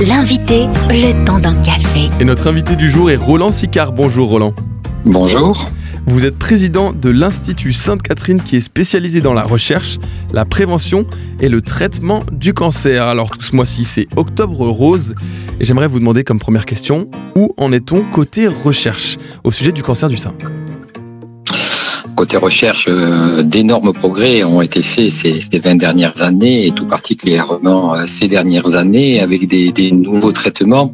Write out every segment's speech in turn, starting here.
L'invité, le temps d'un café. Et notre invité du jour est Roland Sicard. Bonjour Roland. Bonjour. Vous êtes président de l'Institut Sainte-Catherine qui est spécialisé dans la recherche, la prévention et le traitement du cancer. Alors tout ce mois-ci, c'est Octobre Rose. Et j'aimerais vous demander comme première question, où en est-on côté recherche au sujet du cancer du sein? Côté recherche, euh, d'énormes progrès ont été faits ces, 20 dernières années et tout particulièrement euh, ces dernières années avec des nouveaux traitements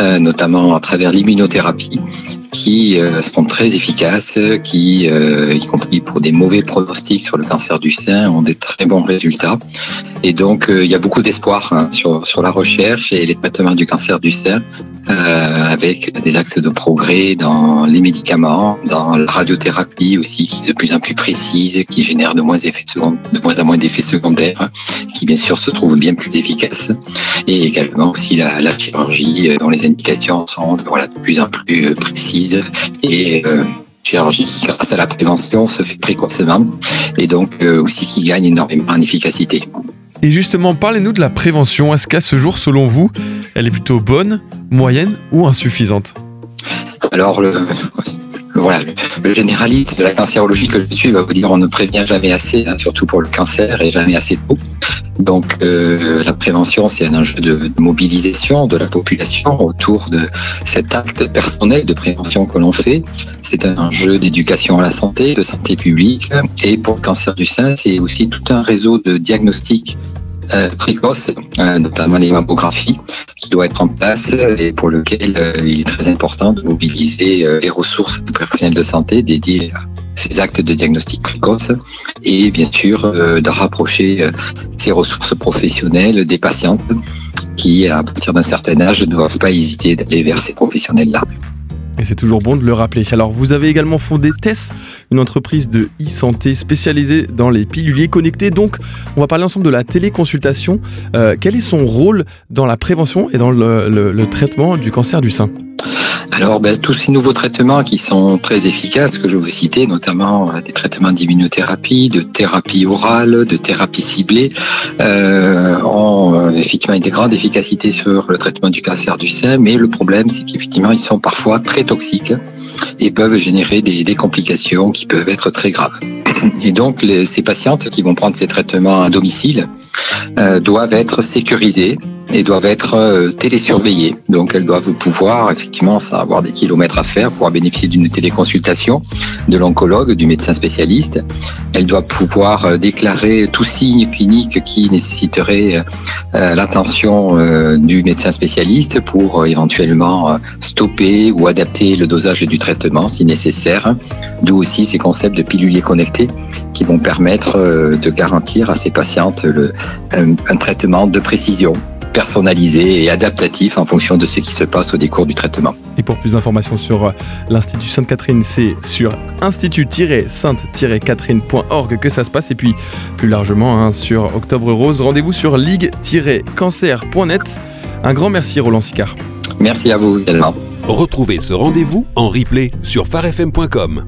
euh, notamment à travers l'immunothérapie, qui sont très efficaces, qui, y compris pour des mauvais pronostics sur le cancer du sein, ont des très bons résultats. Et donc, il y a beaucoup d'espoir hein, sur, sur la recherche et les traitements du cancer du sein, avec des axes de progrès dans les médicaments, dans la radiothérapie aussi, qui est de plus en plus précise, qui génère de moins, en moins d'effets secondaires, qui bien sûr se trouve bien plus efficace, et également aussi la, chirurgie dans les indications sont voilà, de plus en plus euh, précises. Et euh, chirurgie qui, grâce à la prévention, se fait précocement. Et donc euh, aussi qui gagne énormément en efficacité. Et justement, parlez-nous de la prévention. Est-ce qu'à ce jour, selon vous, elle est plutôt bonne, moyenne ou insuffisante? Alors, le, voilà, le généraliste de la cancérologie que je suis va vous dire on ne prévient jamais assez, hein, surtout pour le cancer, et jamais assez tôt. Donc euh, la prévention, c'est un enjeu de, mobilisation de la population autour de cet acte personnel de prévention que l'on fait. C'est un enjeu d'éducation à la santé, de santé publique. Et pour le cancer du sein, c'est aussi tout un réseau de diagnostics euh, précoces, euh, notamment les mammographies, qui doit être en place et pour lequel euh, il est très important de mobiliser les ressources des professionnels de santé dédiés à ces actes de diagnostic précoce et bien sûr euh, de rapprocher ces ressources professionnelles des patientes qui, à partir d'un certain âge, ne doivent pas hésiter d'aller vers ces professionnels-là. Et c'est toujours bon de le rappeler. Alors, vous avez également fondé TESS, une entreprise de e-santé spécialisée dans les piluliers connectés. Donc, on va parler ensemble de la téléconsultation. Euh, quel est son rôle dans la prévention et dans le traitement du cancer du sein? Alors, ben, tous ces nouveaux traitements qui sont très efficaces, que je vous citer, notamment euh, des traitements d'immunothérapie, de thérapie orale, de thérapie ciblée, euh, ont euh, effectivement une grande efficacité sur le traitement du cancer du sein, mais le problème, c'est qu'effectivement, ils sont parfois très toxiques et peuvent générer des, complications qui peuvent être très graves. Et donc, ces patientes qui vont prendre ces traitements à domicile euh, doivent être sécurisées et doivent être euh, télésurveillées. Donc elles doivent pouvoir effectivement avoir des kilomètres à faire pour bénéficier d'une téléconsultation de l'oncologue, du médecin spécialiste. Elles doivent pouvoir euh, déclarer tout signe clinique qui nécessiterait euh, l'attention du médecin spécialiste pour éventuellement stopper ou adapter le dosage du traitement si nécessaire. D'où aussi ces concepts de piluliers connectés qui vont permettre de garantir à ces patientes un traitement de précision personnalisé et adaptatif en fonction de ce qui se passe au décours du traitement. Et pour plus d'informations sur euh, l'Institut Sainte-Catherine, c'est sur institut-sainte-catherine.org que ça se passe. Et puis plus largement hein, sur Octobre Rose, rendez-vous sur ligue-cancer.net. Un grand merci Roland Sicard. Merci à vous également. Retrouvez ce rendez-vous en replay sur farfm.com.